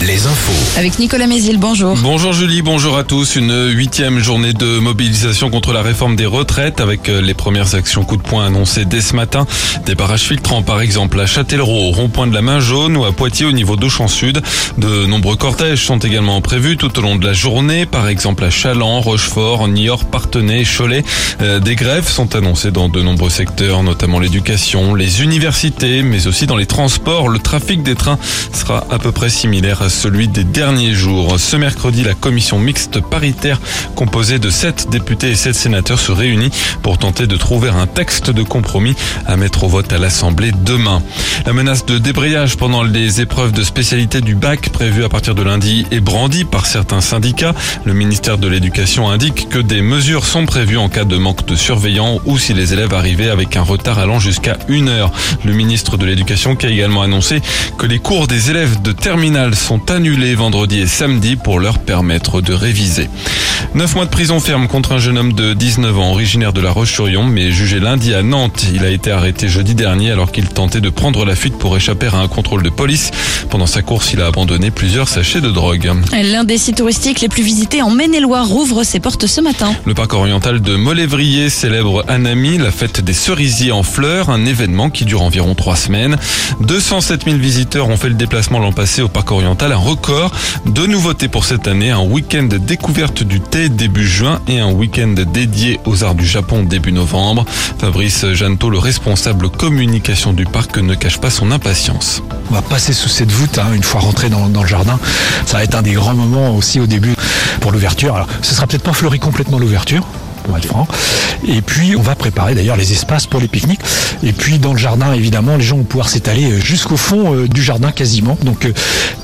Les infos. Avec Nicolas Mézil, bonjour. Bonjour Julie, bonjour à tous. Une huitième journée de mobilisation contre la réforme des retraites avec euh, les premières actions coup de poing annoncées dès ce matin. Des barrages filtrants par exemple à Châtellerault, au rond-point de la Main Jaune ou à Poitiers au niveau d'Auchan Sud. De nombreux cortèges sont également prévus tout au long de la journée, par exemple à Chaland, Rochefort, Niort, Partenay, Cholet. Euh, Des grèves sont annoncées dans de nombreux secteurs, notamment l'éducation, les universités, mais aussi dans les transports. Le trafic des trains sera à peu près similaire à celui des derniers jours. Ce mercredi, la commission mixte paritaire composée de sept députés et sept sénateurs se réunit pour tenter de trouver un texte de compromis à mettre au vote à l'Assemblée demain. La menace de débrayage pendant les épreuves de spécialité du bac prévues à partir de lundi est brandie par certains syndicats. Le ministère de l'Éducation indique que des mesures sont prévues en cas de manque de surveillants ou si les élèves arrivaient avec un retard allant jusqu'à une heure. Le ministre de l'Éducation qui a également annoncé que les cours des élèves de terminale sont annulés vendredi et samedi pour leur permettre de réviser. Neuf mois de prison ferme contre un jeune homme de 19 ans originaire de La Roche-sur-Yon mais jugé lundi à Nantes. Il a été arrêté jeudi dernier alors qu'il tentait de prendre la fuite pour échapper à un contrôle de police. Pendant sa course, il a abandonné plusieurs sachets de drogue. L'un des sites touristiques les plus visités en Maine-et-Loire rouvre ses portes ce matin. Le parc oriental de Molévrier célèbre Anami, la fête des cerisiers en fleurs, un événement qui dure environ trois semaines. 207 000 visiteurs ont fait le déplacement l'an passé au parc oriental, un record. Deux nouveautés pour cette année, un week-end découverte du thé début juin et un week-end dédié aux arts du Japon début novembre. Fabrice Janto, le responsable communication du parc, ne cache pas son impatience. On va passer sous cette voûte hein, une fois rentré dans, dans le jardin. Ça va être un des grands moments aussi au début pour l'ouverture. Alors, ce sera peut-être pas fleuri complètement l'ouverture. Et puis, on va préparer d'ailleurs les espaces pour les pique-niques. Et puis, dans le jardin, évidemment, les gens vont pouvoir s'étaler jusqu'au fond euh, du jardin quasiment. Donc, euh,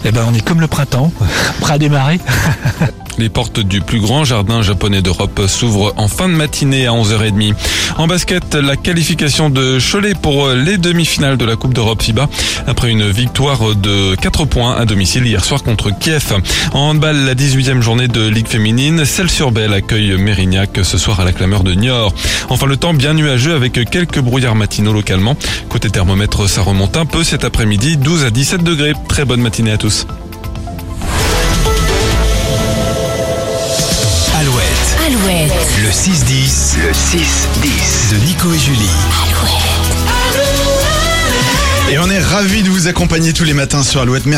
eh ben, on est comme le printemps, prêt à démarrer. Les portes du plus grand jardin japonais d'Europe s'ouvrent en fin de matinée à 11h30. En basket, la qualification de Cholet pour les demi-finales de la Coupe d'Europe FIBA après une victoire de 4 points à domicile hier soir contre Kiev. En handball, la 18e journée de Ligue féminine, celle sur Belle accueille Mérignac ce soir à la clameur de Niort. Enfin, le temps bien nuageux avec quelques brouillards matinaux localement. Côté thermomètre, ça remonte un peu cet après-midi, 12 à 17 degrés. Très bonne matinée à tous. Alouette, Alouette. le 6-10. Le 6-10. De Nico et Julie. Et on est ravis de vous accompagner tous les matins sur Alouette. Merci